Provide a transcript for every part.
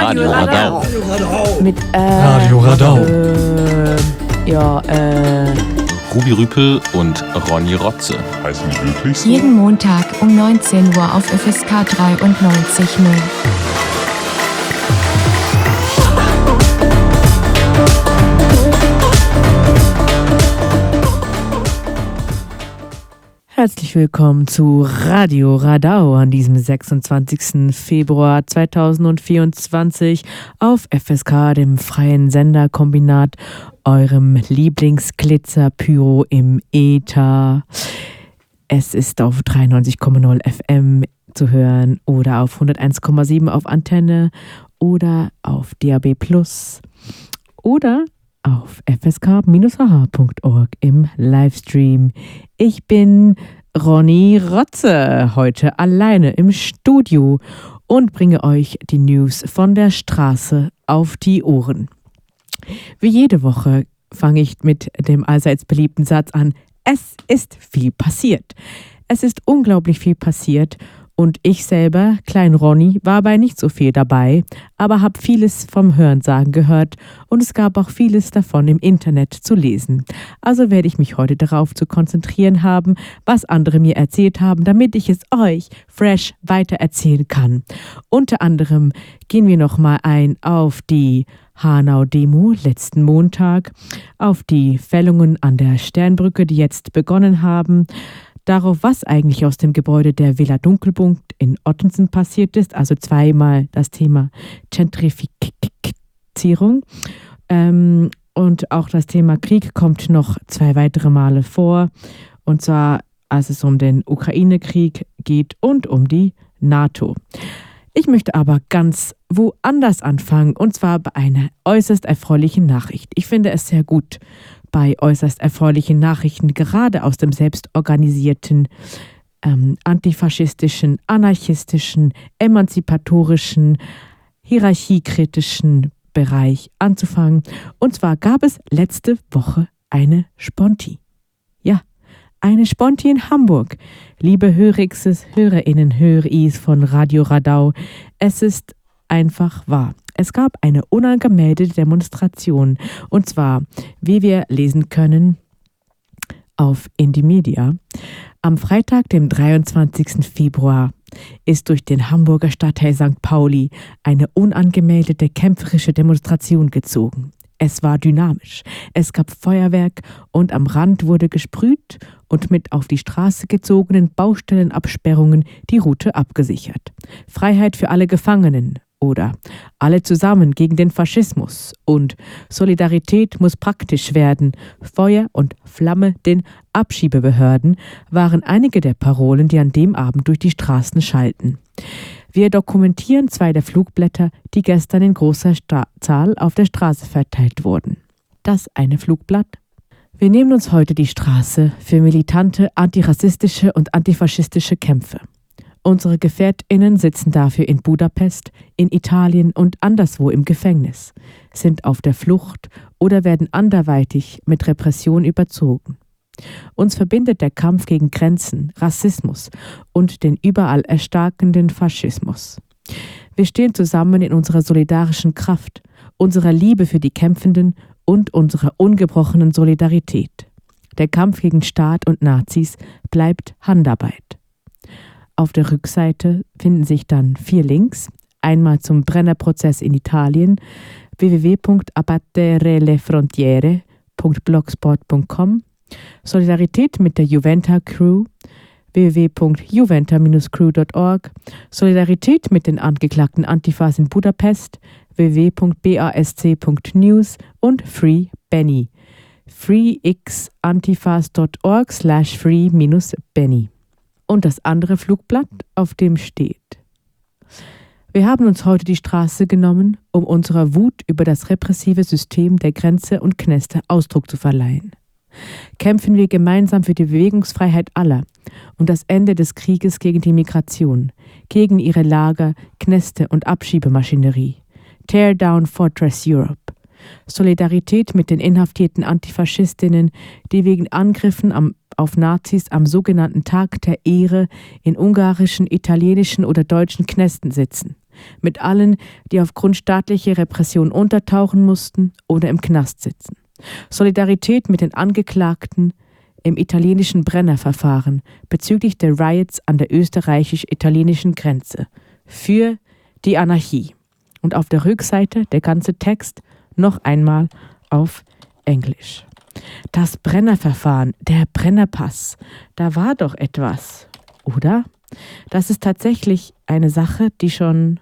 Radio Radau. Mit äh, Radio Radau. Äh, ja, äh. Ruby Rüpel und Ronny Rotze. Heißen die wirklich so? Jeden Montag um 19 Uhr auf FSK 93.0. Herzlich willkommen zu Radio Radau an diesem 26. Februar 2024 auf FSK, dem freien Senderkombinat, eurem Lieblingsglitzer-Pyro im Äther. Es ist auf 93,0 FM zu hören oder auf 101,7 auf Antenne oder auf DAB Plus oder auf fsk-hh.org im Livestream. Ich bin Ronny Rotze, heute alleine im Studio und bringe euch die News von der Straße auf die Ohren. Wie jede Woche fange ich mit dem allseits beliebten Satz an, es ist viel passiert. Es ist unglaublich viel passiert und ich selber, Klein Ronny, war bei nicht so viel dabei, aber habe vieles vom Hörensagen gehört und es gab auch vieles davon im Internet zu lesen. Also werde ich mich heute darauf zu konzentrieren haben, was andere mir erzählt haben, damit ich es euch fresh weitererzählen kann. Unter anderem gehen wir nochmal ein auf die Hanau-Demo letzten Montag, auf die Fällungen an der Sternbrücke, die jetzt begonnen haben, darauf, was eigentlich aus dem Gebäude der Villa Dunkelpunkt in Ottensen passiert ist, also zweimal das Thema Gentrifizierung. Ähm, und auch das Thema Krieg kommt noch zwei weitere Male vor. Und zwar, als es um den Ukraine-Krieg geht und um die NATO. Ich möchte aber ganz woanders anfangen, und zwar bei einer äußerst erfreulichen Nachricht. Ich finde es sehr gut, bei äußerst erfreulichen Nachrichten, gerade aus dem selbstorganisierten, ähm, antifaschistischen, anarchistischen, emanzipatorischen, hierarchiekritischen Bereich anzufangen. Und zwar gab es letzte Woche eine Sponti. Ja, eine Sponti in Hamburg. Liebe Hörixes, Hörerinnen, Höris von Radio Radau, es ist einfach wahr. Es gab eine unangemeldete Demonstration, und zwar, wie wir lesen können, auf Indymedia. Am Freitag, dem 23. Februar, ist durch den Hamburger Stadtteil St. Pauli eine unangemeldete kämpferische Demonstration gezogen. Es war dynamisch. Es gab Feuerwerk und am Rand wurde gesprüht und mit auf die Straße gezogenen Baustellenabsperrungen die Route abgesichert. Freiheit für alle Gefangenen, oder alle zusammen gegen den Faschismus und Solidarität muss praktisch werden, Feuer und Flamme den Abschiebebehörden waren einige der Parolen, die an dem Abend durch die Straßen schalten. Wir dokumentieren zwei der Flugblätter, die gestern in großer Stra Zahl auf der Straße verteilt wurden. Das eine Flugblatt. Wir nehmen uns heute die Straße für militante antirassistische und antifaschistische Kämpfe. Unsere Gefährtinnen sitzen dafür in Budapest, in Italien und anderswo im Gefängnis, sind auf der Flucht oder werden anderweitig mit Repression überzogen. Uns verbindet der Kampf gegen Grenzen, Rassismus und den überall erstarkenden Faschismus. Wir stehen zusammen in unserer solidarischen Kraft, unserer Liebe für die Kämpfenden und unserer ungebrochenen Solidarität. Der Kampf gegen Staat und Nazis bleibt Handarbeit. Auf der Rückseite finden sich dann vier Links. Einmal zum Brennerprozess in Italien www.abbatterelefrontiere.blogspot.com Solidarität mit der Juventa Crew www.juventa-crew.org Solidarität mit den angeklagten Antifas in Budapest www.basc.news und Free Benny freexantifas.org slash free-benny und das andere Flugblatt, auf dem steht. Wir haben uns heute die Straße genommen, um unserer Wut über das repressive System der Grenze und Kneste Ausdruck zu verleihen. Kämpfen wir gemeinsam für die Bewegungsfreiheit aller und das Ende des Krieges gegen die Migration, gegen ihre Lager, Kneste und Abschiebemaschinerie. Tear down Fortress Europe. Solidarität mit den inhaftierten Antifaschistinnen, die wegen Angriffen am auf Nazis am sogenannten Tag der Ehre in ungarischen, italienischen oder deutschen Knästen sitzen. mit allen, die aufgrund staatlicher Repression untertauchen mussten oder im Knast sitzen. Solidarität mit den Angeklagten im italienischen Brennerverfahren bezüglich der Riots an der österreichisch-italienischen Grenze für die Anarchie. Und auf der Rückseite der ganze Text noch einmal auf Englisch. Das Brennerverfahren, der Brennerpass, da war doch etwas, oder? Das ist tatsächlich eine Sache, die schon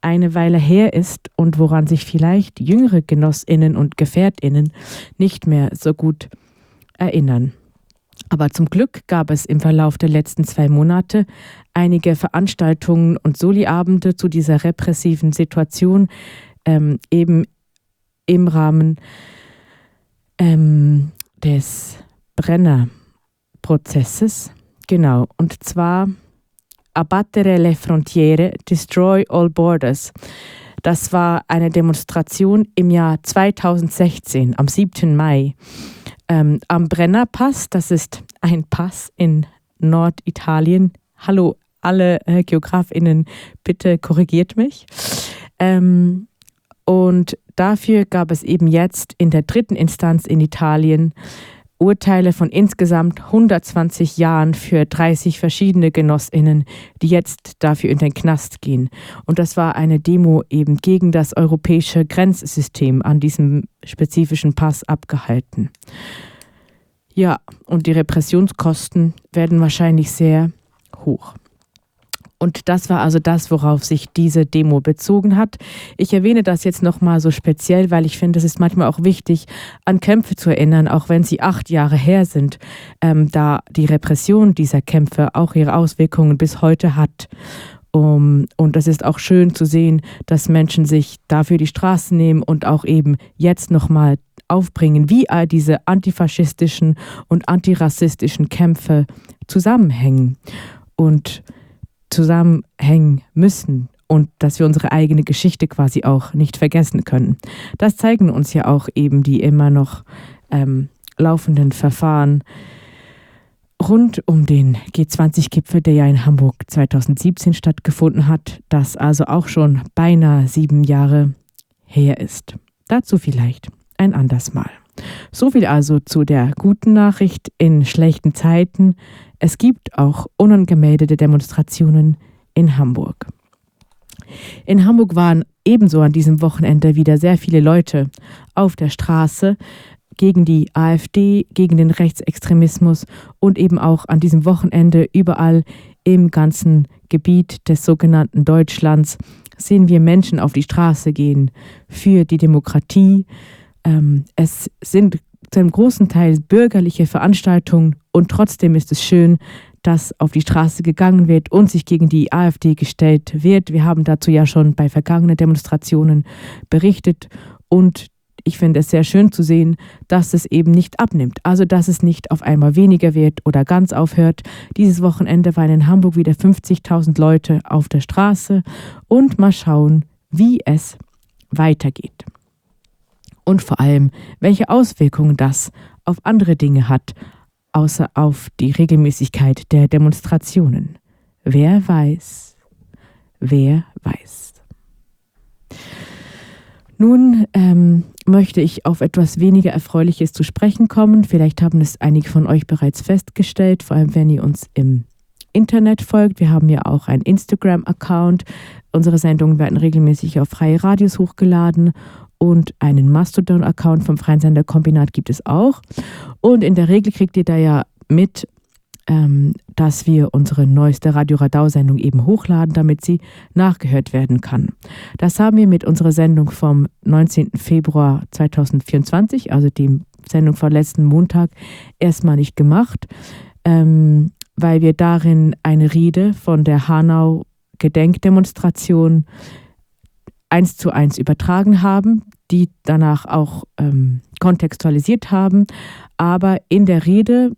eine Weile her ist und woran sich vielleicht jüngere Genossinnen und Gefährtinnen nicht mehr so gut erinnern. Aber zum Glück gab es im Verlauf der letzten zwei Monate einige Veranstaltungen und Soli-Abende zu dieser repressiven Situation, ähm, eben im Rahmen ähm, des Brennerprozesses. Genau, und zwar Abbattere le frontiere, destroy all borders. Das war eine Demonstration im Jahr 2016, am 7. Mai, ähm, am Brennerpass. Das ist ein Pass in Norditalien. Hallo, alle äh, GeografInnen, bitte korrigiert mich. Ähm, und dafür gab es eben jetzt in der dritten Instanz in Italien Urteile von insgesamt 120 Jahren für 30 verschiedene Genossinnen, die jetzt dafür in den Knast gehen. Und das war eine Demo eben gegen das europäische Grenzsystem an diesem spezifischen Pass abgehalten. Ja, und die Repressionskosten werden wahrscheinlich sehr hoch. Und das war also das, worauf sich diese Demo bezogen hat. Ich erwähne das jetzt nochmal so speziell, weil ich finde, es ist manchmal auch wichtig, an Kämpfe zu erinnern, auch wenn sie acht Jahre her sind, ähm, da die Repression dieser Kämpfe auch ihre Auswirkungen bis heute hat. Um, und es ist auch schön zu sehen, dass Menschen sich dafür die Straßen nehmen und auch eben jetzt nochmal aufbringen, wie all diese antifaschistischen und antirassistischen Kämpfe zusammenhängen. Und zusammenhängen müssen und dass wir unsere eigene Geschichte quasi auch nicht vergessen können. Das zeigen uns ja auch eben die immer noch ähm, laufenden Verfahren rund um den G20-Gipfel, der ja in Hamburg 2017 stattgefunden hat, das also auch schon beinahe sieben Jahre her ist. Dazu vielleicht ein anderes Mal. So viel also zu der guten Nachricht in schlechten Zeiten. Es gibt auch unangemeldete Demonstrationen in Hamburg. In Hamburg waren ebenso an diesem Wochenende wieder sehr viele Leute auf der Straße gegen die AfD, gegen den Rechtsextremismus und eben auch an diesem Wochenende überall im ganzen Gebiet des sogenannten Deutschlands sehen wir Menschen auf die Straße gehen für die Demokratie. Ähm, es sind zu einem großen Teil bürgerliche Veranstaltungen und trotzdem ist es schön, dass auf die Straße gegangen wird und sich gegen die AfD gestellt wird. Wir haben dazu ja schon bei vergangenen Demonstrationen berichtet und ich finde es sehr schön zu sehen, dass es eben nicht abnimmt. Also, dass es nicht auf einmal weniger wird oder ganz aufhört. Dieses Wochenende waren in Hamburg wieder 50.000 Leute auf der Straße und mal schauen, wie es weitergeht und vor allem, welche Auswirkungen das auf andere Dinge hat, außer auf die Regelmäßigkeit der Demonstrationen. Wer weiß, wer weiß. Nun ähm, möchte ich auf etwas weniger Erfreuliches zu sprechen kommen. Vielleicht haben es einige von euch bereits festgestellt, vor allem wenn ihr uns im Internet folgt. Wir haben ja auch einen Instagram-Account. Unsere Sendungen werden regelmäßig auf freie Radios hochgeladen und einen Mastodon-Account vom Freien Sender Kombinat gibt es auch. Und in der Regel kriegt ihr da ja mit, ähm, dass wir unsere neueste Radio Radau-Sendung eben hochladen, damit sie nachgehört werden kann. Das haben wir mit unserer Sendung vom 19. Februar 2024, also dem Sendung von letzten Montag, erstmal nicht gemacht, ähm, weil wir darin eine Rede von der Hanau Gedenkdemonstration eins zu eins übertragen haben, die danach auch ähm, kontextualisiert haben. Aber in der Rede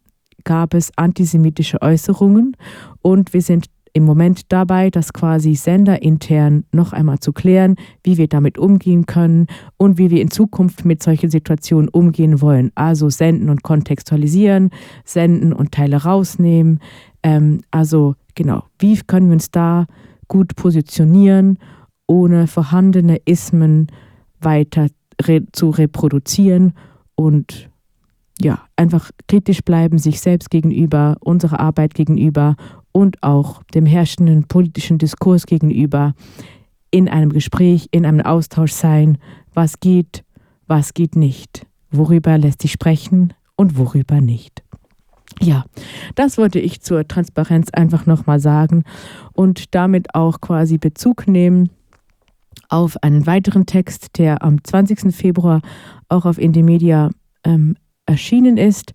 gab es antisemitische Äußerungen und wir sind im Moment dabei, das quasi senderintern noch einmal zu klären, wie wir damit umgehen können und wie wir in Zukunft mit solchen Situationen umgehen wollen. Also senden und kontextualisieren, senden und Teile rausnehmen. Ähm, also genau, wie können wir uns da gut positionieren, ohne vorhandene Ismen weiter re zu reproduzieren und ja, einfach kritisch bleiben, sich selbst gegenüber, unserer Arbeit gegenüber und auch dem herrschenden politischen Diskurs gegenüber in einem Gespräch, in einem Austausch sein, was geht, was geht nicht, worüber lässt sich sprechen und worüber nicht. Ja, das wollte ich zur Transparenz einfach nochmal sagen und damit auch quasi Bezug nehmen auf einen weiteren Text, der am 20. Februar auch auf Indymedia ähm, erschienen ist.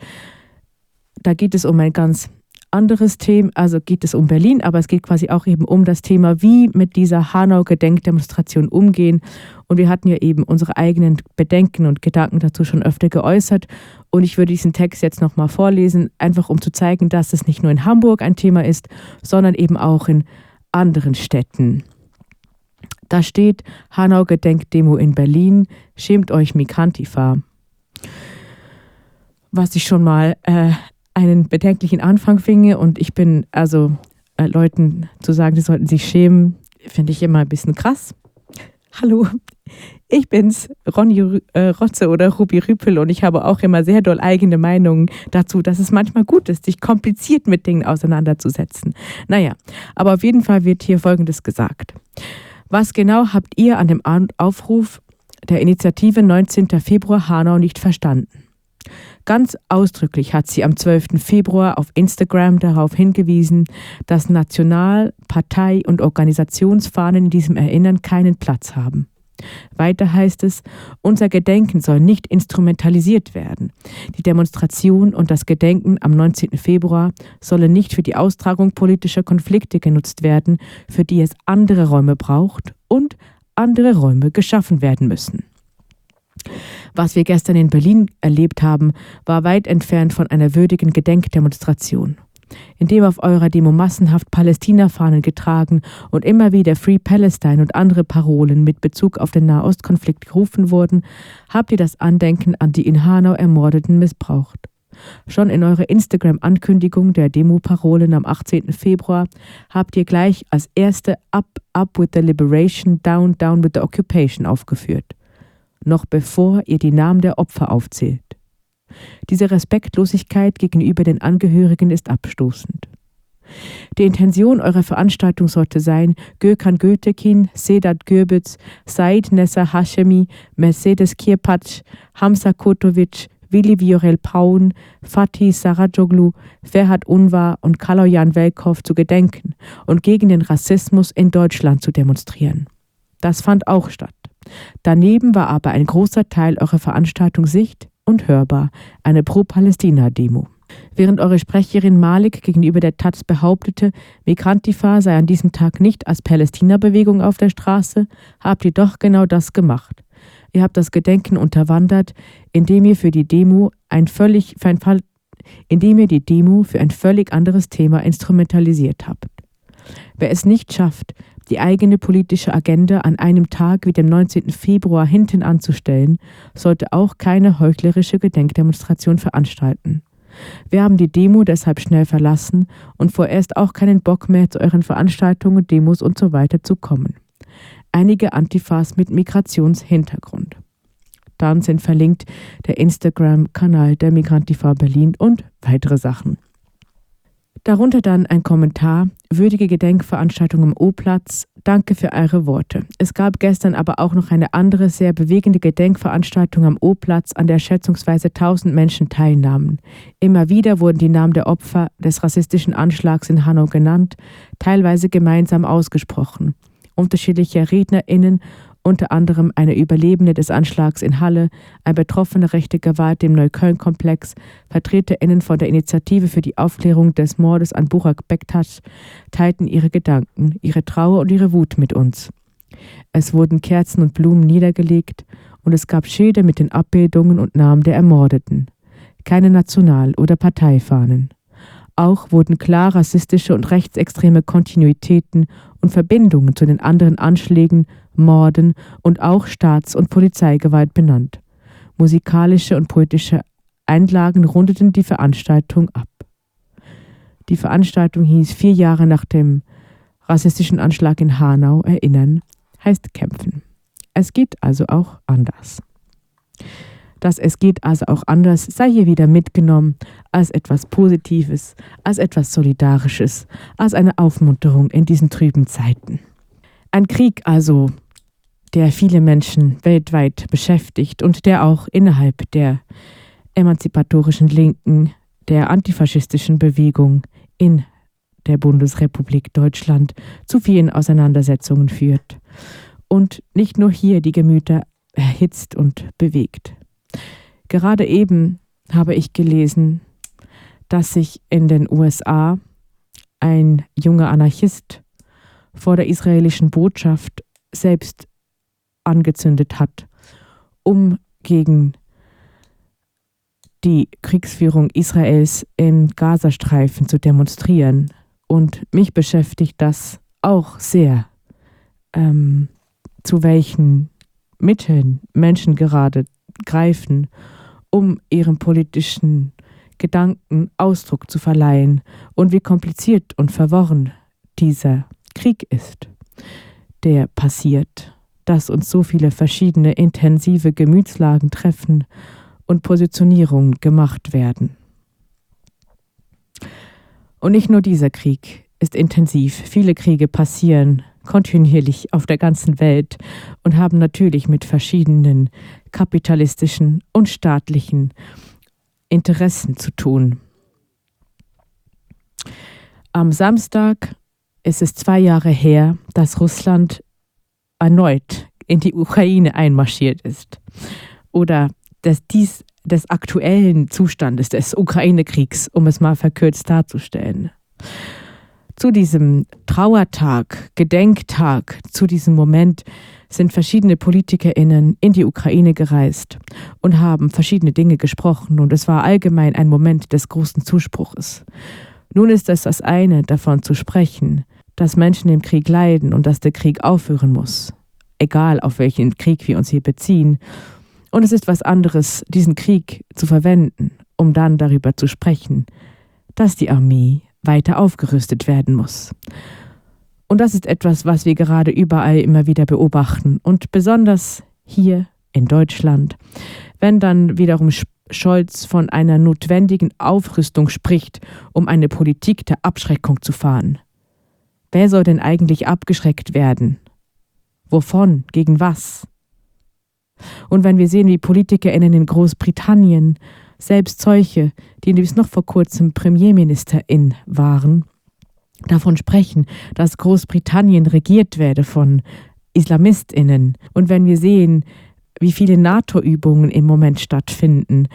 Da geht es um ein ganz anderes Thema, also geht es um Berlin, aber es geht quasi auch eben um das Thema, wie mit dieser Hanau-Gedenkdemonstration umgehen. Und wir hatten ja eben unsere eigenen Bedenken und Gedanken dazu schon öfter geäußert. Und ich würde diesen Text jetzt nochmal vorlesen, einfach um zu zeigen, dass es nicht nur in Hamburg ein Thema ist, sondern eben auch in anderen Städten. Da steht Hanau-Gedenkdemo in Berlin, schämt euch Migrantifa. Was ich schon mal äh, einen bedenklichen Anfang finde und ich bin also äh, Leuten zu sagen, sie sollten sich schämen, finde ich immer ein bisschen krass. Hallo, ich bin's, Ronny äh, Rotze oder Ruby Rüpel und ich habe auch immer sehr doll eigene Meinungen dazu, dass es manchmal gut ist, sich kompliziert mit Dingen auseinanderzusetzen. Naja, aber auf jeden Fall wird hier Folgendes gesagt. Was genau habt ihr an dem Aufruf der Initiative 19. Februar Hanau nicht verstanden? Ganz ausdrücklich hat sie am 12. Februar auf Instagram darauf hingewiesen, dass National-, Partei- und Organisationsfahnen in diesem Erinnern keinen Platz haben. Weiter heißt es, unser Gedenken soll nicht instrumentalisiert werden. Die Demonstration und das Gedenken am 19. Februar sollen nicht für die Austragung politischer Konflikte genutzt werden, für die es andere Räume braucht und andere Räume geschaffen werden müssen. Was wir gestern in Berlin erlebt haben, war weit entfernt von einer würdigen Gedenkdemonstration. Indem auf eurer Demo massenhaft Palästina-Fahnen getragen und immer wieder Free Palestine und andere Parolen mit Bezug auf den Nahostkonflikt gerufen wurden, habt ihr das Andenken an die in Hanau Ermordeten missbraucht. Schon in eurer Instagram-Ankündigung der Demo-Parolen am 18. Februar habt ihr gleich als erste Up, Up with the Liberation, Down, Down with the Occupation aufgeführt noch bevor ihr die Namen der Opfer aufzählt. Diese Respektlosigkeit gegenüber den Angehörigen ist abstoßend. Die Intention eurer Veranstaltung sollte sein, Gökhan Götekin, Sedat Gürbüz, Said Nessa Hashemi, Mercedes Kirpatsch, Hamza Kotovic, Willi Viorel Paun, Fatih Sarajoglu, Ferhat Unvar und Kaloyan Welkow zu gedenken und gegen den Rassismus in Deutschland zu demonstrieren. Das fand auch statt. Daneben war aber ein großer Teil eurer Veranstaltung sicht- und hörbar, eine Pro-Palästina-Demo. Während eure Sprecherin Malik gegenüber der Taz behauptete, Migrantifa sei an diesem Tag nicht als Palästina-Bewegung auf der Straße, habt ihr doch genau das gemacht. Ihr habt das Gedenken unterwandert, indem ihr für die Demo ein völlig, für ein indem ihr die Demo für ein völlig anderes Thema instrumentalisiert habt. Wer es nicht schafft, die eigene politische Agenda an einem Tag wie dem 19. Februar hinten anzustellen, sollte auch keine heuchlerische Gedenkdemonstration veranstalten. Wir haben die Demo deshalb schnell verlassen und vorerst auch keinen Bock mehr zu euren Veranstaltungen, Demos und so weiter zu kommen. Einige Antifas mit Migrationshintergrund. Dann sind verlinkt der Instagram-Kanal der Migrantifa Berlin und weitere Sachen. Darunter dann ein Kommentar, würdige Gedenkveranstaltung im O-Platz, danke für eure Worte. Es gab gestern aber auch noch eine andere sehr bewegende Gedenkveranstaltung am O-Platz, an der schätzungsweise 1000 Menschen teilnahmen. Immer wieder wurden die Namen der Opfer des rassistischen Anschlags in Hanau genannt, teilweise gemeinsam ausgesprochen. Unterschiedliche RednerInnen unter anderem eine Überlebende des Anschlags in Halle, ein Betroffener rechte Gewalt im Neukölln-Komplex, VertreterInnen von der Initiative für die Aufklärung des Mordes an Burak Bektasch teilten ihre Gedanken, ihre Trauer und ihre Wut mit uns. Es wurden Kerzen und Blumen niedergelegt und es gab Schilder mit den Abbildungen und Namen der Ermordeten. Keine National- oder Parteifahnen. Auch wurden klar rassistische und rechtsextreme Kontinuitäten und Verbindungen zu den anderen Anschlägen Morden und auch Staats- und Polizeigewalt benannt. Musikalische und poetische Einlagen rundeten die Veranstaltung ab. Die Veranstaltung hieß vier Jahre nach dem rassistischen Anschlag in Hanau erinnern, heißt kämpfen. Es geht also auch anders. Das Es geht also auch anders sei hier wieder mitgenommen als etwas Positives, als etwas Solidarisches, als eine Aufmunterung in diesen trüben Zeiten. Ein Krieg also, der viele Menschen weltweit beschäftigt und der auch innerhalb der emanzipatorischen Linken, der antifaschistischen Bewegung in der Bundesrepublik Deutschland zu vielen Auseinandersetzungen führt und nicht nur hier die Gemüter erhitzt und bewegt. Gerade eben habe ich gelesen, dass sich in den USA ein junger Anarchist vor der israelischen Botschaft selbst angezündet hat, um gegen die Kriegsführung Israels im Gazastreifen zu demonstrieren. Und mich beschäftigt das auch sehr, ähm, zu welchen Mitteln Menschen gerade greifen, um ihrem politischen Gedanken Ausdruck zu verleihen und wie kompliziert und verworren dieser Krieg ist, der passiert, dass uns so viele verschiedene intensive Gemütslagen treffen und Positionierungen gemacht werden. Und nicht nur dieser Krieg ist intensiv, viele Kriege passieren kontinuierlich auf der ganzen Welt und haben natürlich mit verschiedenen kapitalistischen und staatlichen Interessen zu tun. Am Samstag ist es zwei Jahre her, dass Russland erneut in die Ukraine einmarschiert ist. Oder dass dies des aktuellen Zustandes des Ukraine-Kriegs, um es mal verkürzt darzustellen. Zu diesem Trauertag, Gedenktag, zu diesem Moment sind verschiedene PolitikerInnen in die Ukraine gereist und haben verschiedene Dinge gesprochen und es war allgemein ein Moment des großen Zuspruches. Nun ist es das eine, davon zu sprechen, dass Menschen im Krieg leiden und dass der Krieg aufhören muss, egal auf welchen Krieg wir uns hier beziehen. Und es ist was anderes, diesen Krieg zu verwenden, um dann darüber zu sprechen, dass die Armee weiter aufgerüstet werden muss. Und das ist etwas, was wir gerade überall immer wieder beobachten und besonders hier in Deutschland, wenn dann wiederum Scholz von einer notwendigen Aufrüstung spricht, um eine Politik der Abschreckung zu fahren. Wer soll denn eigentlich abgeschreckt werden? Wovon? Gegen was? Und wenn wir sehen, wie PolitikerInnen in Großbritannien, selbst solche, die bis noch vor kurzem Premierministerin waren, davon sprechen, dass Großbritannien regiert werde von Islamistinnen. Und wenn wir sehen, wie viele NATO-Übungen im Moment stattfinden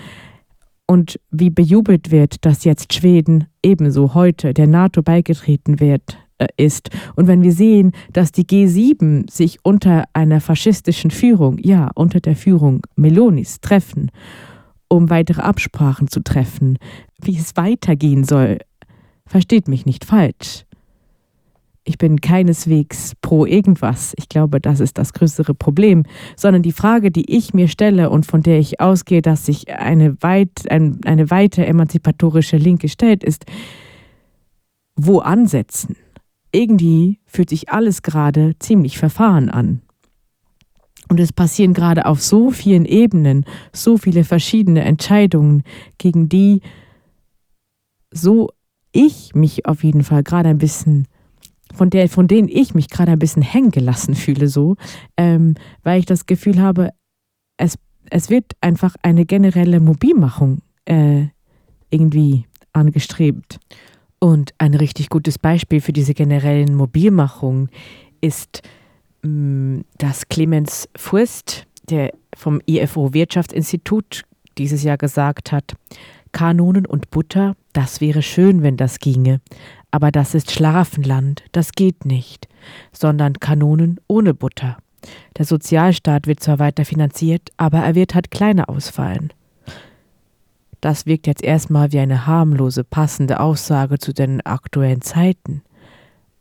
und wie bejubelt wird, dass jetzt Schweden ebenso heute der NATO beigetreten wird, ist. Und wenn wir sehen, dass die G7 sich unter einer faschistischen Führung, ja, unter der Führung Melonis treffen, um weitere Absprachen zu treffen, wie es weitergehen soll Versteht mich nicht falsch. Ich bin keineswegs pro irgendwas. Ich glaube, das ist das größere Problem. Sondern die Frage, die ich mir stelle und von der ich ausgehe, dass sich eine, weit, ein, eine weite emanzipatorische Linke stellt, ist, wo ansetzen? Irgendwie fühlt sich alles gerade ziemlich verfahren an. Und es passieren gerade auf so vielen Ebenen so viele verschiedene Entscheidungen, gegen die so ich mich auf jeden Fall gerade ein bisschen von, der, von denen ich mich gerade ein bisschen hängen gelassen fühle, so, ähm, weil ich das Gefühl habe, es, es wird einfach eine generelle Mobilmachung äh, irgendwie angestrebt. Und ein richtig gutes Beispiel für diese generellen Mobilmachungen ist, mm, dass Clemens Furst, der vom IFO Wirtschaftsinstitut dieses Jahr gesagt hat, Kanonen und Butter, das wäre schön, wenn das ginge, aber das ist Schlaraffenland, das geht nicht, sondern Kanonen ohne Butter. Der Sozialstaat wird zwar weiter finanziert, aber er wird halt kleiner ausfallen. Das wirkt jetzt erstmal wie eine harmlose, passende Aussage zu den aktuellen Zeiten.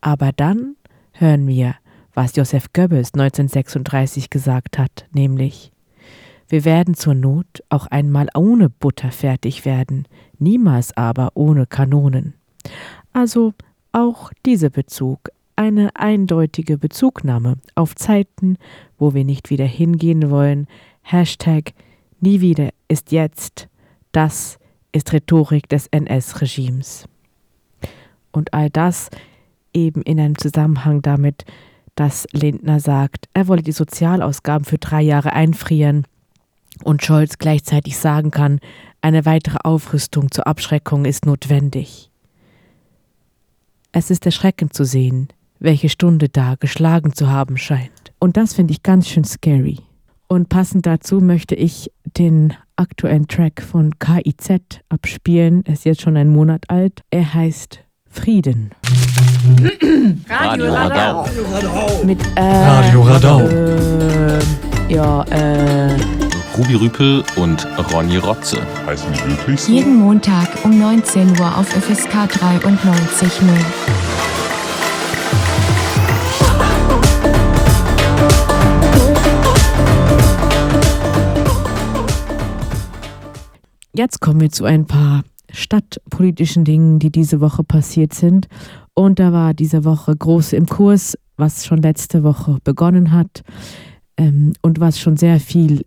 Aber dann hören wir, was Josef Goebbels 1936 gesagt hat, nämlich wir werden zur Not auch einmal ohne Butter fertig werden, niemals aber ohne Kanonen. Also auch dieser Bezug eine eindeutige Bezugnahme auf Zeiten, wo wir nicht wieder hingehen wollen. Hashtag Nie wieder ist jetzt. Das ist Rhetorik des NS-Regimes. Und all das eben in einem Zusammenhang damit, dass Lindner sagt, er wolle die Sozialausgaben für drei Jahre einfrieren und Scholz gleichzeitig sagen kann, eine weitere Aufrüstung zur Abschreckung ist notwendig. Es ist erschreckend zu sehen, welche Stunde da geschlagen zu haben scheint. Und das finde ich ganz schön scary. Und passend dazu möchte ich den aktuellen Track von KIZ abspielen. Er ist jetzt schon einen Monat alt. Er heißt Frieden. Radio Radau. Mit äh, Radio Radau. Äh, ja, äh. Ruby Rüpel und Ronny Rotze. Heißen die wirklich so? Jeden Montag um 19 Uhr auf FSK 93.0. Jetzt kommen wir zu ein paar stadtpolitischen Dingen, die diese Woche passiert sind. Und da war diese Woche groß im Kurs, was schon letzte Woche begonnen hat ähm, und was schon sehr viel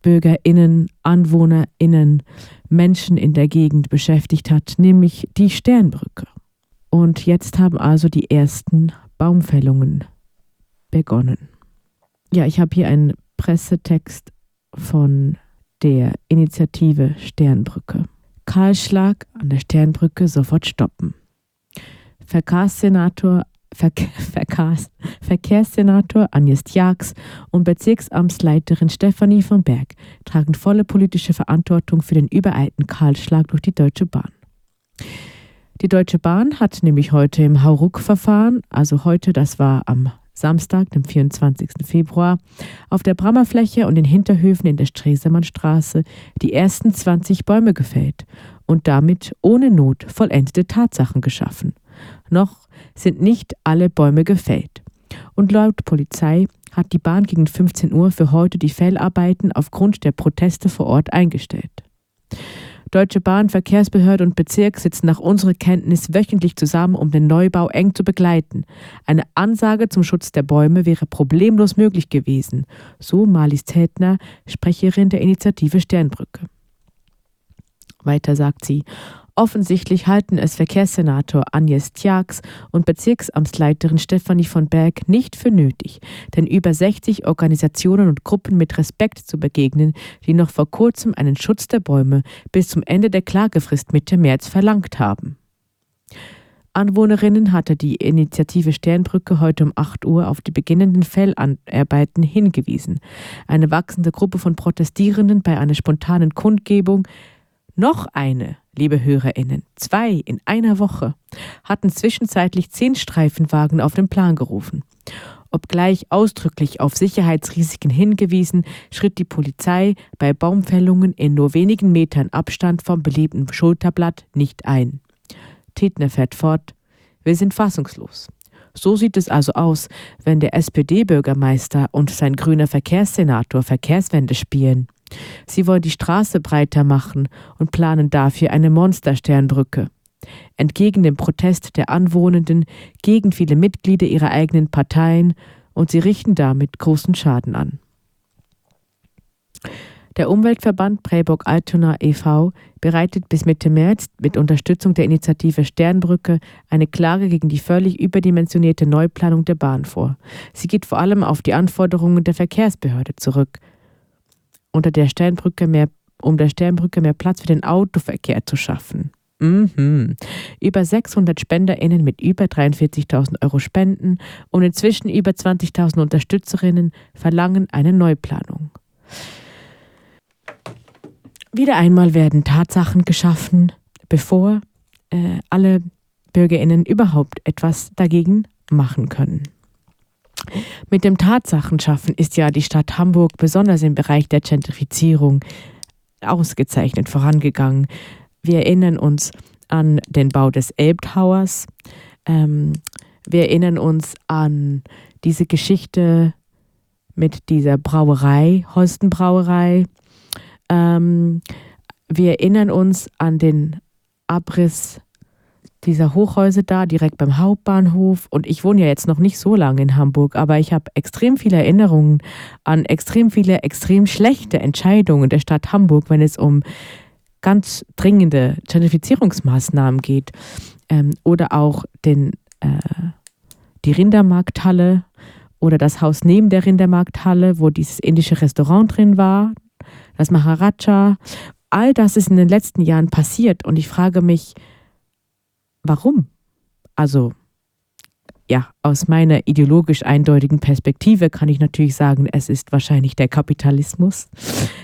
BürgerInnen, AnwohnerInnen, Menschen in der Gegend beschäftigt hat, nämlich die Sternbrücke. Und jetzt haben also die ersten Baumfällungen begonnen. Ja, ich habe hier einen Pressetext von der Initiative Sternbrücke. Kahlschlag an der Sternbrücke sofort stoppen. Verkehrssenator, Verke Verkehrs Verkehrssenator Agnes Jags und Bezirksamtsleiterin Stefanie von Berg tragen volle politische Verantwortung für den übereilten Kahlschlag durch die Deutsche Bahn. Die Deutsche Bahn hat nämlich heute im Hauruck-Verfahren, also heute, das war am Samstag, dem 24. Februar, auf der Brammerfläche und den Hinterhöfen in der Stresemannstraße die ersten 20 Bäume gefällt und damit ohne Not vollendete Tatsachen geschaffen. Noch sind nicht alle Bäume gefällt. Und laut Polizei hat die Bahn gegen 15 Uhr für heute die Fellarbeiten aufgrund der Proteste vor Ort eingestellt. Deutsche Bahn, Verkehrsbehörde und Bezirk sitzen nach unserer Kenntnis wöchentlich zusammen, um den Neubau eng zu begleiten. Eine Ansage zum Schutz der Bäume wäre problemlos möglich gewesen, so Marlies Tätner, Sprecherin der Initiative Sternbrücke. Weiter sagt sie, Offensichtlich halten es Verkehrssenator Agnes Tjax und Bezirksamtsleiterin Stefanie von Berg nicht für nötig, den über 60 Organisationen und Gruppen mit Respekt zu begegnen, die noch vor kurzem einen Schutz der Bäume bis zum Ende der Klagefrist Mitte März verlangt haben. Anwohnerinnen hatte die Initiative Sternbrücke heute um 8 Uhr auf die beginnenden Fellarbeiten hingewiesen. Eine wachsende Gruppe von Protestierenden bei einer spontanen Kundgebung noch eine, liebe Hörerinnen, zwei in einer Woche, hatten zwischenzeitlich zehn Streifenwagen auf den Plan gerufen. Obgleich ausdrücklich auf Sicherheitsrisiken hingewiesen, schritt die Polizei bei Baumfällungen in nur wenigen Metern Abstand vom beliebten Schulterblatt nicht ein. Tetner fährt fort. Wir sind fassungslos. So sieht es also aus, wenn der SPD-Bürgermeister und sein grüner Verkehrssenator Verkehrswende spielen. Sie wollen die Straße breiter machen und planen dafür eine Monstersternbrücke. Entgegen dem Protest der Anwohnenden gegen viele Mitglieder ihrer eigenen Parteien und sie richten damit großen Schaden an. Der Umweltverband Präburg-Altona e.V. bereitet bis Mitte März mit Unterstützung der Initiative Sternbrücke eine Klage gegen die völlig überdimensionierte Neuplanung der Bahn vor. Sie geht vor allem auf die Anforderungen der Verkehrsbehörde zurück, unter der Sternbrücke mehr, um der Sternbrücke mehr Platz für den Autoverkehr zu schaffen. Mhm. Über 600 SpenderInnen mit über 43.000 Euro Spenden und inzwischen über 20.000 Unterstützerinnen verlangen eine Neuplanung. Wieder einmal werden Tatsachen geschaffen, bevor äh, alle BürgerInnen überhaupt etwas dagegen machen können. Mit dem Tatsachenschaffen ist ja die Stadt Hamburg besonders im Bereich der Gentrifizierung ausgezeichnet vorangegangen. Wir erinnern uns an den Bau des Elbtowers. Ähm, wir erinnern uns an diese Geschichte mit dieser Brauerei, Holstenbrauerei. Ähm, wir erinnern uns an den Abriss dieser Hochhäuser da, direkt beim Hauptbahnhof. Und ich wohne ja jetzt noch nicht so lange in Hamburg, aber ich habe extrem viele Erinnerungen an extrem viele, extrem schlechte Entscheidungen der Stadt Hamburg, wenn es um ganz dringende Gentrifizierungsmaßnahmen geht. Ähm, oder auch den, äh, die Rindermarkthalle oder das Haus neben der Rindermarkthalle, wo dieses indische Restaurant drin war, das Maharaja. All das ist in den letzten Jahren passiert und ich frage mich, warum? Also, ja, aus meiner ideologisch eindeutigen Perspektive kann ich natürlich sagen, es ist wahrscheinlich der Kapitalismus,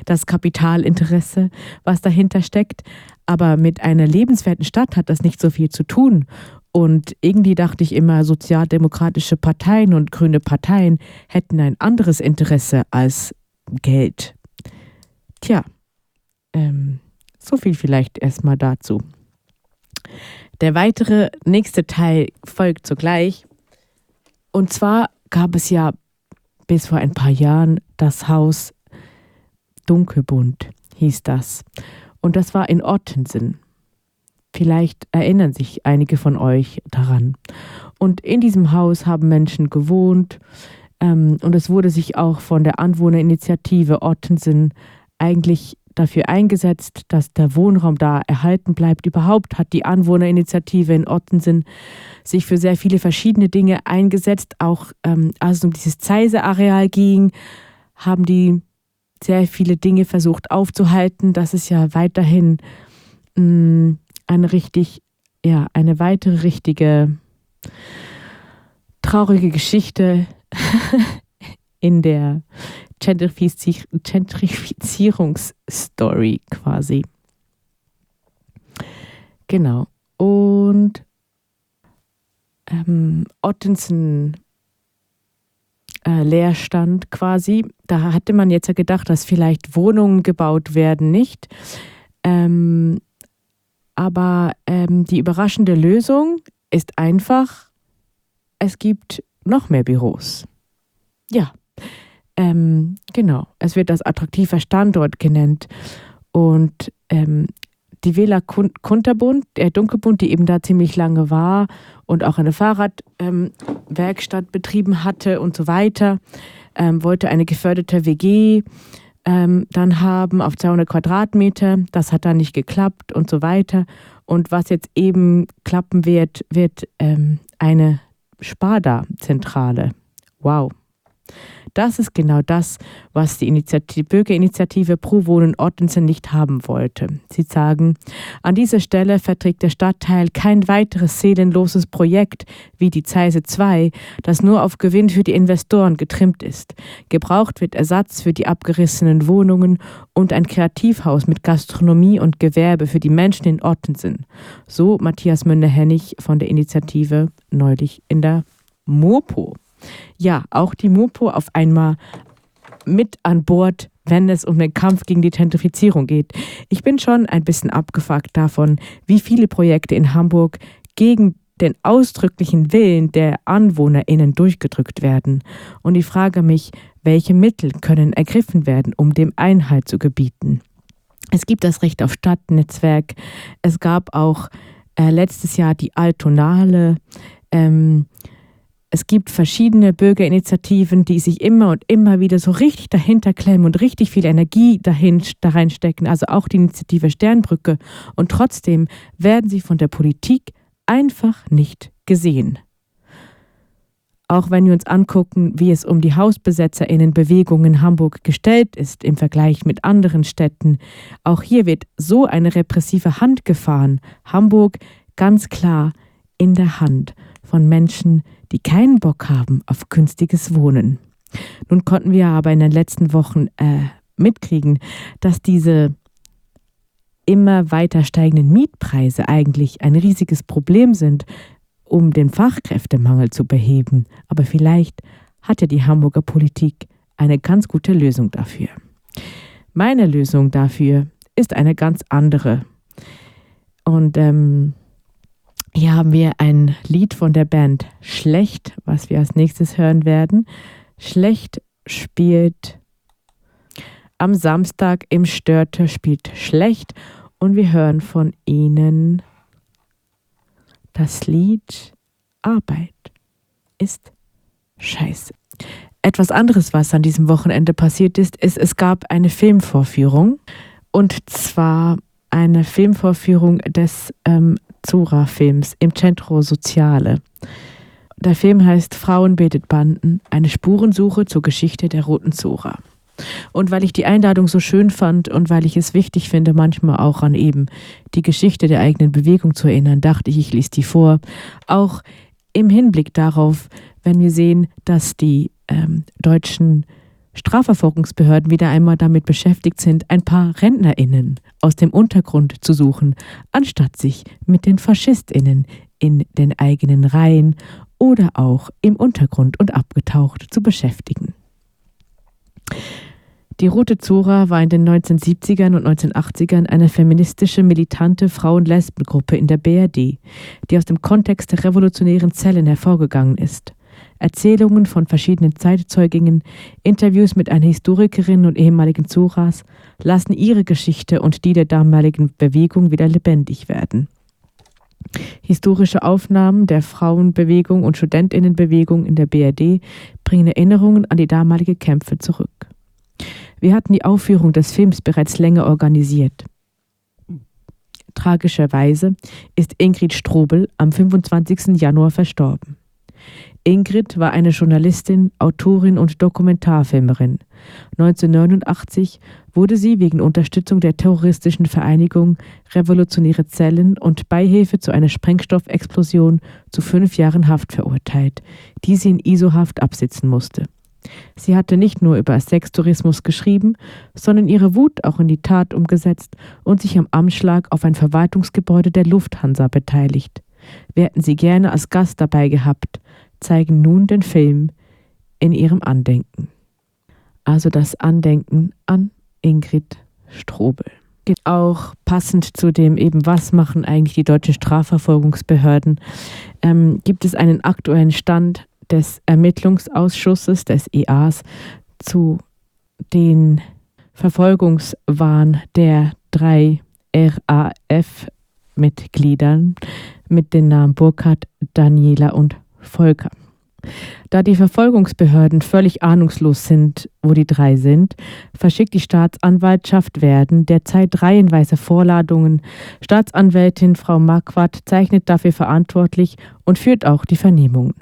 das Kapitalinteresse, was dahinter steckt. Aber mit einer lebenswerten Stadt hat das nicht so viel zu tun. Und irgendwie dachte ich immer, sozialdemokratische Parteien und grüne Parteien hätten ein anderes Interesse als Geld. Tja, ähm, so viel vielleicht erstmal dazu. Der weitere nächste Teil folgt sogleich. Und zwar gab es ja bis vor ein paar Jahren das Haus Dunkelbund, hieß das. Und das war in Ottensen. Vielleicht erinnern sich einige von euch daran. Und in diesem Haus haben Menschen gewohnt. Ähm, und es wurde sich auch von der Anwohnerinitiative Ottensen eigentlich dafür eingesetzt, dass der Wohnraum da erhalten bleibt. Überhaupt hat die Anwohnerinitiative in Ottensen sich für sehr viele verschiedene Dinge eingesetzt. Auch ähm, als es um dieses Zeise-Areal ging, haben die sehr viele Dinge versucht aufzuhalten. Das ist ja weiterhin mh, mm, eine richtig, ja, eine weitere richtige traurige Geschichte in der Gentrifizier Gentrifizierungsstory quasi. Genau. Und ähm, Ottensen äh, Leerstand quasi. Da hatte man jetzt ja gedacht, dass vielleicht Wohnungen gebaut werden, nicht. Ähm, aber ähm, die überraschende Lösung ist einfach, es gibt noch mehr Büros. Ja, ähm, genau. Es wird als attraktiver Standort genannt. Und ähm, die Wähler Kunterbund, der Dunkelbund, die eben da ziemlich lange war und auch eine Fahrradwerkstatt ähm, betrieben hatte und so weiter, ähm, wollte eine geförderte WG ähm, dann haben auf 200 Quadratmeter. Das hat dann nicht geklappt und so weiter. Und was jetzt eben klappen wird, wird ähm, eine Sparda-Zentrale. Wow. Das ist genau das, was die Initiative, Bürgerinitiative Pro Wohnen Ottensen nicht haben wollte. Sie sagen, an dieser Stelle verträgt der Stadtteil kein weiteres seelenloses Projekt wie die Zeise 2, das nur auf Gewinn für die Investoren getrimmt ist. Gebraucht wird Ersatz für die abgerissenen Wohnungen und ein Kreativhaus mit Gastronomie und Gewerbe für die Menschen in Ottensen. So Matthias Münder-Hennig von der Initiative neulich in der Mopo. Ja, auch die Mopo auf einmal mit an Bord, wenn es um den Kampf gegen die Gentrifizierung geht. Ich bin schon ein bisschen abgefuckt davon, wie viele Projekte in Hamburg gegen den ausdrücklichen Willen der AnwohnerInnen durchgedrückt werden. Und ich frage mich, welche Mittel können ergriffen werden, um dem Einhalt zu gebieten. Es gibt das Recht auf Stadtnetzwerk. Es gab auch äh, letztes Jahr die Altonale. Ähm, es gibt verschiedene Bürgerinitiativen, die sich immer und immer wieder so richtig dahinter klemmen und richtig viel Energie dahin, da reinstecken, also auch die Initiative Sternbrücke. Und trotzdem werden sie von der Politik einfach nicht gesehen. Auch wenn wir uns angucken, wie es um die Hausbesetzerinnenbewegung in Hamburg gestellt ist im Vergleich mit anderen Städten, auch hier wird so eine repressive Hand gefahren. Hamburg ganz klar in der Hand von Menschen, die keinen Bock haben auf künstliches Wohnen. Nun konnten wir aber in den letzten Wochen äh, mitkriegen, dass diese immer weiter steigenden Mietpreise eigentlich ein riesiges Problem sind, um den Fachkräftemangel zu beheben. Aber vielleicht hat ja die Hamburger Politik eine ganz gute Lösung dafür. Meine Lösung dafür ist eine ganz andere. Und ähm, hier haben wir ein Lied von der Band Schlecht, was wir als nächstes hören werden. Schlecht spielt am Samstag im Störte spielt Schlecht und wir hören von ihnen Das Lied Arbeit ist scheiße. Etwas anderes, was an diesem Wochenende passiert ist, ist, es gab eine Filmvorführung. Und zwar eine Filmvorführung des ähm, Zora-Films im Centro Soziale. Der Film heißt Frauen betet Banden, eine Spurensuche zur Geschichte der Roten Zora. Und weil ich die Einladung so schön fand und weil ich es wichtig finde, manchmal auch an eben die Geschichte der eigenen Bewegung zu erinnern, dachte ich, ich lese die vor. Auch im Hinblick darauf, wenn wir sehen, dass die ähm, deutschen Strafverfolgungsbehörden wieder einmal damit beschäftigt sind, ein paar RentnerInnen aus dem Untergrund zu suchen, anstatt sich mit den FaschistInnen in den eigenen Reihen oder auch im Untergrund und abgetaucht zu beschäftigen. Die Rote Zora war in den 1970ern und 1980ern eine feministische, militante Frauen-Lesben-Gruppe in der BRD, die aus dem Kontext der revolutionären Zellen hervorgegangen ist. Erzählungen von verschiedenen Zeitzeuginnen, Interviews mit einer Historikerin und ehemaligen Zoras lassen ihre Geschichte und die der damaligen Bewegung wieder lebendig werden. Historische Aufnahmen der Frauenbewegung und Studentinnenbewegung in der BRD bringen Erinnerungen an die damalige Kämpfe zurück. Wir hatten die Aufführung des Films bereits länger organisiert. Tragischerweise ist Ingrid Strobel am 25. Januar verstorben. Ingrid war eine Journalistin, Autorin und Dokumentarfilmerin. 1989 wurde sie wegen Unterstützung der terroristischen Vereinigung Revolutionäre Zellen und Beihilfe zu einer Sprengstoffexplosion zu fünf Jahren Haft verurteilt, die sie in ISO-Haft absitzen musste. Sie hatte nicht nur über Sextourismus geschrieben, sondern ihre Wut auch in die Tat umgesetzt und sich am Anschlag auf ein Verwaltungsgebäude der Lufthansa beteiligt. Wir hätten sie gerne als Gast dabei gehabt, zeigen nun den Film in ihrem Andenken. Also das Andenken an Ingrid Strobel. Auch passend zu dem eben, was machen eigentlich die deutschen Strafverfolgungsbehörden, ähm, gibt es einen aktuellen Stand des Ermittlungsausschusses des EAs zu den Verfolgungswahn der drei RAF-Mitgliedern mit den Namen Burkhard, Daniela und Volker. Da die Verfolgungsbehörden völlig ahnungslos sind, wo die drei sind, verschickt die Staatsanwaltschaft Werden derzeit reihenweise Vorladungen. Staatsanwältin Frau Marquardt zeichnet dafür verantwortlich und führt auch die Vernehmungen.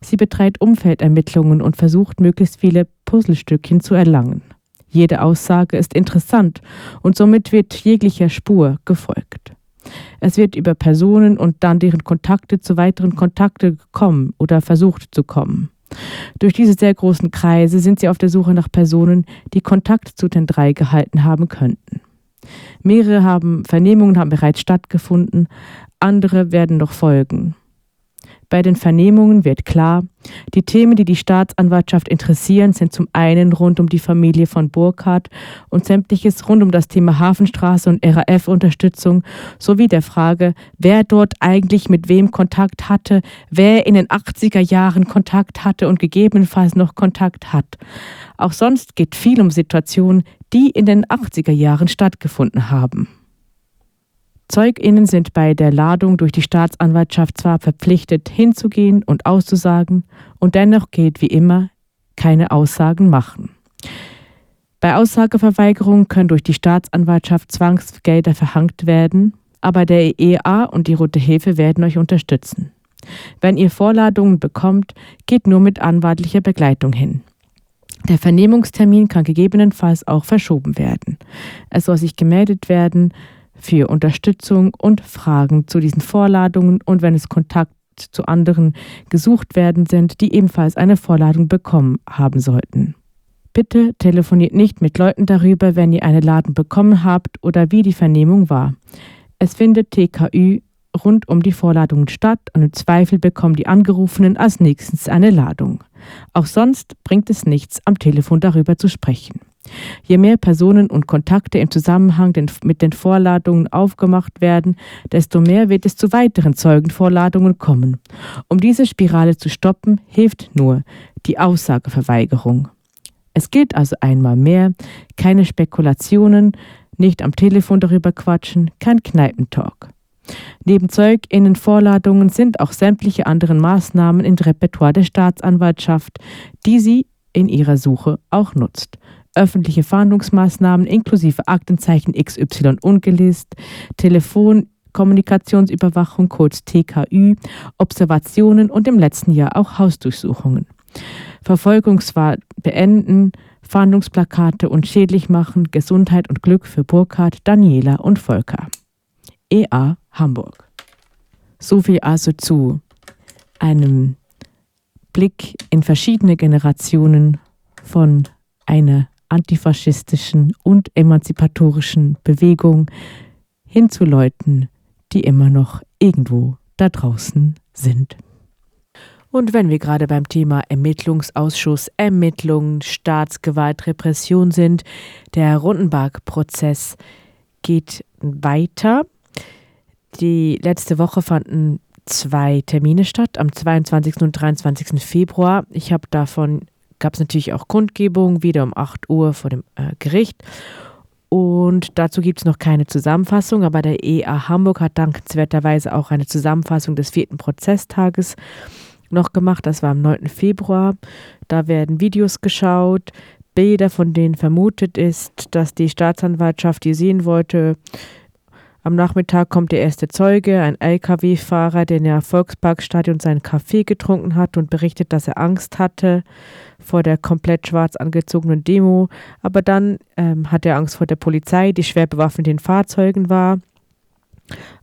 Sie betreibt Umfeldermittlungen und versucht, möglichst viele Puzzlestückchen zu erlangen. Jede Aussage ist interessant und somit wird jeglicher Spur gefolgt. Es wird über Personen und dann deren Kontakte zu weiteren Kontakten gekommen oder versucht zu kommen. Durch diese sehr großen Kreise sind sie auf der Suche nach Personen, die Kontakt zu den drei gehalten haben könnten. Mehrere haben Vernehmungen haben bereits stattgefunden, andere werden noch folgen. Bei den Vernehmungen wird klar, die Themen, die die Staatsanwaltschaft interessieren, sind zum einen rund um die Familie von Burkhardt und sämtliches rund um das Thema Hafenstraße und RAF-Unterstützung sowie der Frage, wer dort eigentlich mit wem Kontakt hatte, wer in den 80er Jahren Kontakt hatte und gegebenenfalls noch Kontakt hat. Auch sonst geht viel um Situationen, die in den 80er Jahren stattgefunden haben. ZeugInnen sind bei der Ladung durch die Staatsanwaltschaft zwar verpflichtet, hinzugehen und auszusagen, und dennoch gilt wie immer keine Aussagen machen. Bei Aussageverweigerung können durch die Staatsanwaltschaft Zwangsgelder verhangt werden, aber der EEA und die Rote Hilfe werden euch unterstützen. Wenn ihr Vorladungen bekommt, geht nur mit anwaltlicher Begleitung hin. Der Vernehmungstermin kann gegebenenfalls auch verschoben werden. Es soll sich gemeldet werden, für Unterstützung und Fragen zu diesen Vorladungen und wenn es Kontakt zu anderen gesucht werden sind, die ebenfalls eine Vorladung bekommen haben sollten. Bitte telefoniert nicht mit Leuten darüber, wenn ihr eine Ladung bekommen habt oder wie die Vernehmung war. Es findet TKÜ rund um die Vorladungen statt und im Zweifel bekommen die Angerufenen als nächstes eine Ladung. Auch sonst bringt es nichts, am Telefon darüber zu sprechen. Je mehr Personen und Kontakte im Zusammenhang mit den Vorladungen aufgemacht werden, desto mehr wird es zu weiteren Zeugenvorladungen kommen. Um diese Spirale zu stoppen, hilft nur die Aussageverweigerung. Es gilt also einmal mehr, keine Spekulationen, nicht am Telefon darüber quatschen, kein Kneipentalk. Neben Zeuginnenvorladungen sind auch sämtliche anderen Maßnahmen im Repertoire der Staatsanwaltschaft, die sie in ihrer Suche auch nutzt. Öffentliche Fahndungsmaßnahmen inklusive Aktenzeichen XY ungelist, Telefonkommunikationsüberwachung, kurz TKÜ, Observationen und im letzten Jahr auch Hausdurchsuchungen. Verfolgungswahn beenden, Fahndungsplakate und schädlich machen, Gesundheit und Glück für Burkhard, Daniela und Volker. EA Hamburg. So viel also zu einem Blick in verschiedene Generationen von einer antifaschistischen und emanzipatorischen Bewegung hin zu Leuten, die immer noch irgendwo da draußen sind. Und wenn wir gerade beim Thema Ermittlungsausschuss, Ermittlungen, Staatsgewalt, Repression sind, der Rundenberg-Prozess geht weiter. Die letzte Woche fanden zwei Termine statt, am 22. und 23. Februar. Ich habe davon, gab es natürlich auch Kundgebungen, wieder um 8 Uhr vor dem äh, Gericht. Und dazu gibt es noch keine Zusammenfassung, aber der EA Hamburg hat dankenswerterweise auch eine Zusammenfassung des vierten Prozesstages noch gemacht. Das war am 9. Februar. Da werden Videos geschaut, Bilder, von denen vermutet ist, dass die Staatsanwaltschaft die sehen wollte. Am Nachmittag kommt der erste Zeuge, ein LKW-Fahrer, der in der Volksparkstadion seinen Kaffee getrunken hat und berichtet, dass er Angst hatte vor der komplett schwarz angezogenen Demo. Aber dann ähm, hat er Angst vor der Polizei, die schwer bewaffnet in Fahrzeugen war.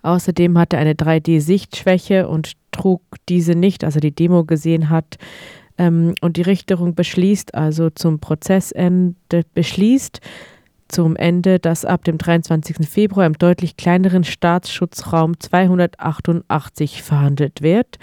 Außerdem hatte er eine 3D-Sichtschwäche und trug diese nicht, also die Demo gesehen hat. Ähm, und die Richterung beschließt also zum Prozessende, beschließt zum Ende, dass ab dem 23. Februar im deutlich kleineren Staatsschutzraum 288 verhandelt wird.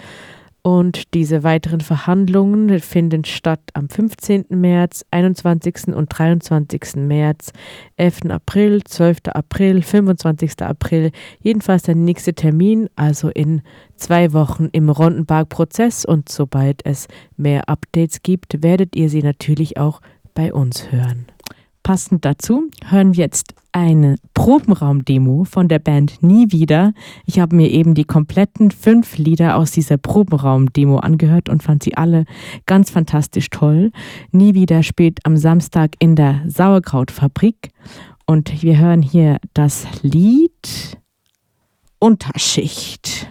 Und diese weiteren Verhandlungen finden statt am 15. März, 21. und 23. März, 11. April, 12. April, 25. April. Jedenfalls der nächste Termin, also in zwei Wochen im Rondenberg-Prozess. Und sobald es mehr Updates gibt, werdet ihr sie natürlich auch bei uns hören. Passend dazu hören wir jetzt eine Probenraum-Demo von der Band Nie wieder. Ich habe mir eben die kompletten fünf Lieder aus dieser Probenraum-Demo angehört und fand sie alle ganz fantastisch toll. Nie wieder spielt am Samstag in der Sauerkrautfabrik und wir hören hier das Lied Unterschicht.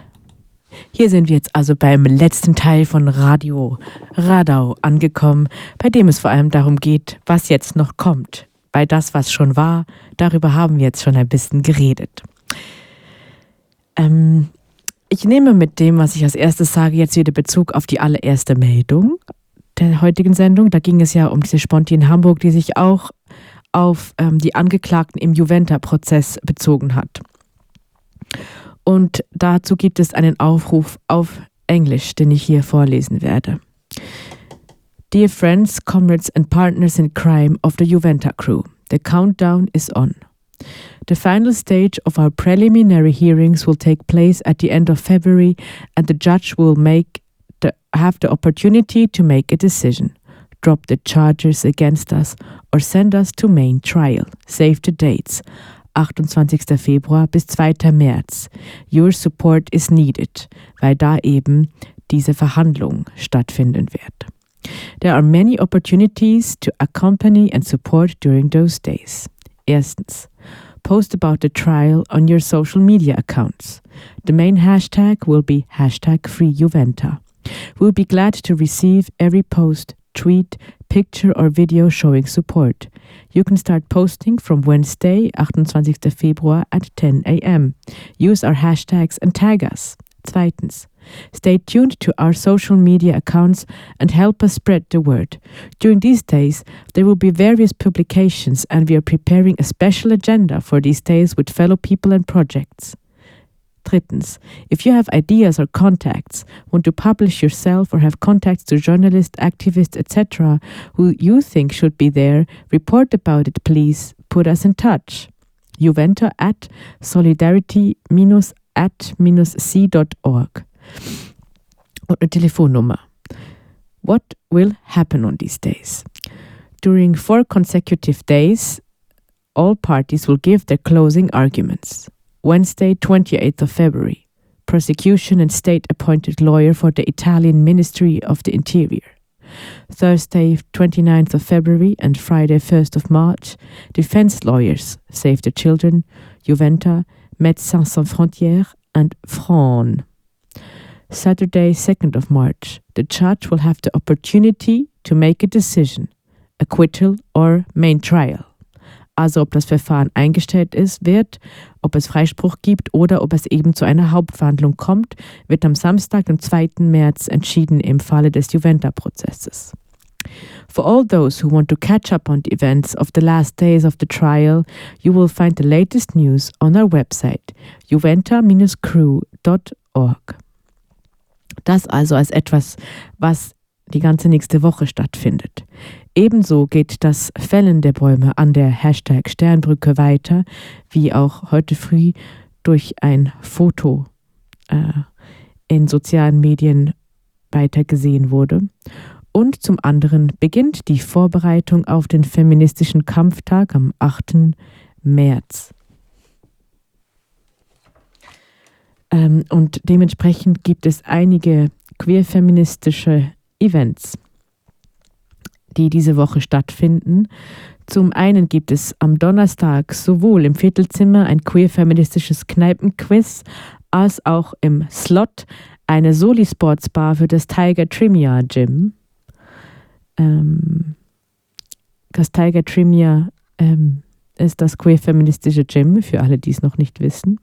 Hier sind wir jetzt also beim letzten Teil von Radio Radau angekommen, bei dem es vor allem darum geht, was jetzt noch kommt. Weil das, was schon war, darüber haben wir jetzt schon ein bisschen geredet. Ähm, ich nehme mit dem, was ich als erstes sage, jetzt wieder Bezug auf die allererste Meldung der heutigen Sendung. Da ging es ja um diese Sponti in Hamburg, die sich auch auf ähm, die Angeklagten im Juventa-Prozess bezogen hat. Und dazu gibt es einen Aufruf auf Englisch, den ich hier vorlesen werde. Dear friends, comrades and partners in crime of the Juventa crew, the countdown is on. The final stage of our preliminary hearings will take place at the end of February, and the judge will make the, have the opportunity to make a decision. Drop the charges against us or send us to main trial. Save the dates. 28. Februar bis 2. März. Your support is needed, weil da eben diese Verhandlung stattfinden wird. There are many opportunities to accompany and support during those days. Erstens, post about the trial on your social media accounts. The main hashtag will be hashtag FreeJuventa. We'll be glad to receive every post, tweet, picture or video showing support. You can start posting from Wednesday, 28. Februar at 10 a.m. Use our hashtags and tag us. Zweitens, stay tuned to our social media accounts and help us spread the word. During these days, there will be various publications, and we are preparing a special agenda for these days with fellow people and projects. Drittens, if you have ideas or contacts, want to publish yourself or have contacts to journalists, activists, etc., who you think should be there, report about it, please. Put us in touch. Juventa at solidarity-at-c.org. Und eine Telefonnummer. What will happen on these days? During four consecutive days, all parties will give their closing arguments. Wednesday, 28th of February. Prosecution and state appointed lawyer for the Italian Ministry of the Interior. Thursday, 29th of February and Friday, 1st of March, defense lawyers Save the Children, Juventa, Médecins Sans Frontières, and FRON. Saturday, 2nd of March, the judge will have the opportunity to make a decision, acquittal or main trial. Also ob das Verfahren eingestellt ist, wird, ob es Freispruch gibt oder ob es eben zu einer Hauptverhandlung kommt, wird am Samstag, dem 2. März entschieden im Falle des Juventa-Prozesses. For all those who want to catch up on the events of the last days of the trial, you will find the latest news on our website juventa-crew.org. Das also als etwas, was die ganze nächste Woche stattfindet. Ebenso geht das Fällen der Bäume an der Hashtag Sternbrücke weiter, wie auch heute früh durch ein Foto äh, in sozialen Medien weitergesehen wurde. Und zum anderen beginnt die Vorbereitung auf den feministischen Kampftag am 8. März. Ähm, und dementsprechend gibt es einige queerfeministische Events die diese Woche stattfinden. Zum einen gibt es am Donnerstag sowohl im Viertelzimmer ein queer-feministisches Kneipenquiz als auch im Slot eine Soli-Sports-Bar für das Tiger Trimia Gym. Ähm, das Tiger Trimia ähm, ist das queer-feministische Gym, für alle, die es noch nicht wissen.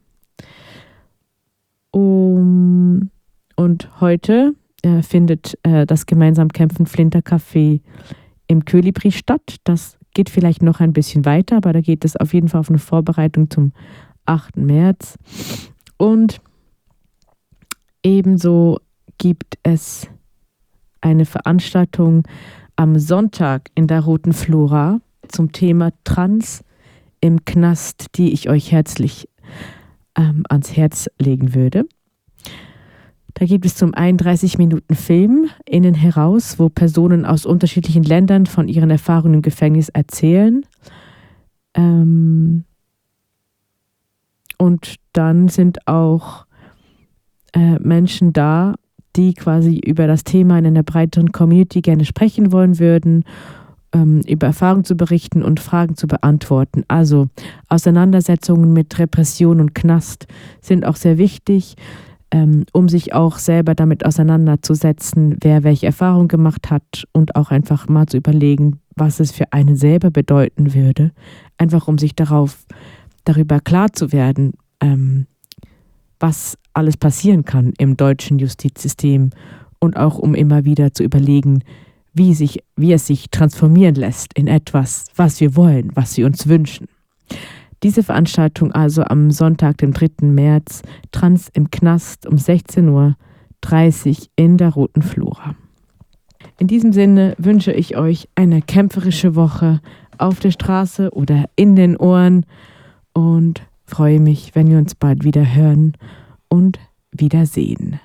Um, und heute äh, findet äh, das gemeinsam Kämpfen Flinter Café im Kölibri statt. Das geht vielleicht noch ein bisschen weiter, aber da geht es auf jeden Fall auf eine Vorbereitung zum 8. März. Und ebenso gibt es eine Veranstaltung am Sonntag in der Roten Flora zum Thema Trans im Knast, die ich euch herzlich ähm, ans Herz legen würde. Da gibt es zum einen 30 Minuten Film innen heraus, wo Personen aus unterschiedlichen Ländern von ihren Erfahrungen im Gefängnis erzählen. Ähm und dann sind auch äh, Menschen da, die quasi über das Thema in einer breiteren Community gerne sprechen wollen würden, ähm, über Erfahrungen zu berichten und Fragen zu beantworten. Also Auseinandersetzungen mit Repression und Knast sind auch sehr wichtig um sich auch selber damit auseinanderzusetzen, wer welche Erfahrung gemacht hat und auch einfach mal zu überlegen, was es für einen selber bedeuten würde, einfach um sich darauf darüber klar zu werden, ähm, was alles passieren kann im deutschen Justizsystem und auch um immer wieder zu überlegen, wie, sich, wie es sich transformieren lässt in etwas, was wir wollen, was wir uns wünschen. Diese Veranstaltung also am Sonntag, dem 3. März, Trans im Knast um 16.30 Uhr in der Roten Flora. In diesem Sinne wünsche ich euch eine kämpferische Woche auf der Straße oder in den Ohren und freue mich, wenn wir uns bald wieder hören und wiedersehen.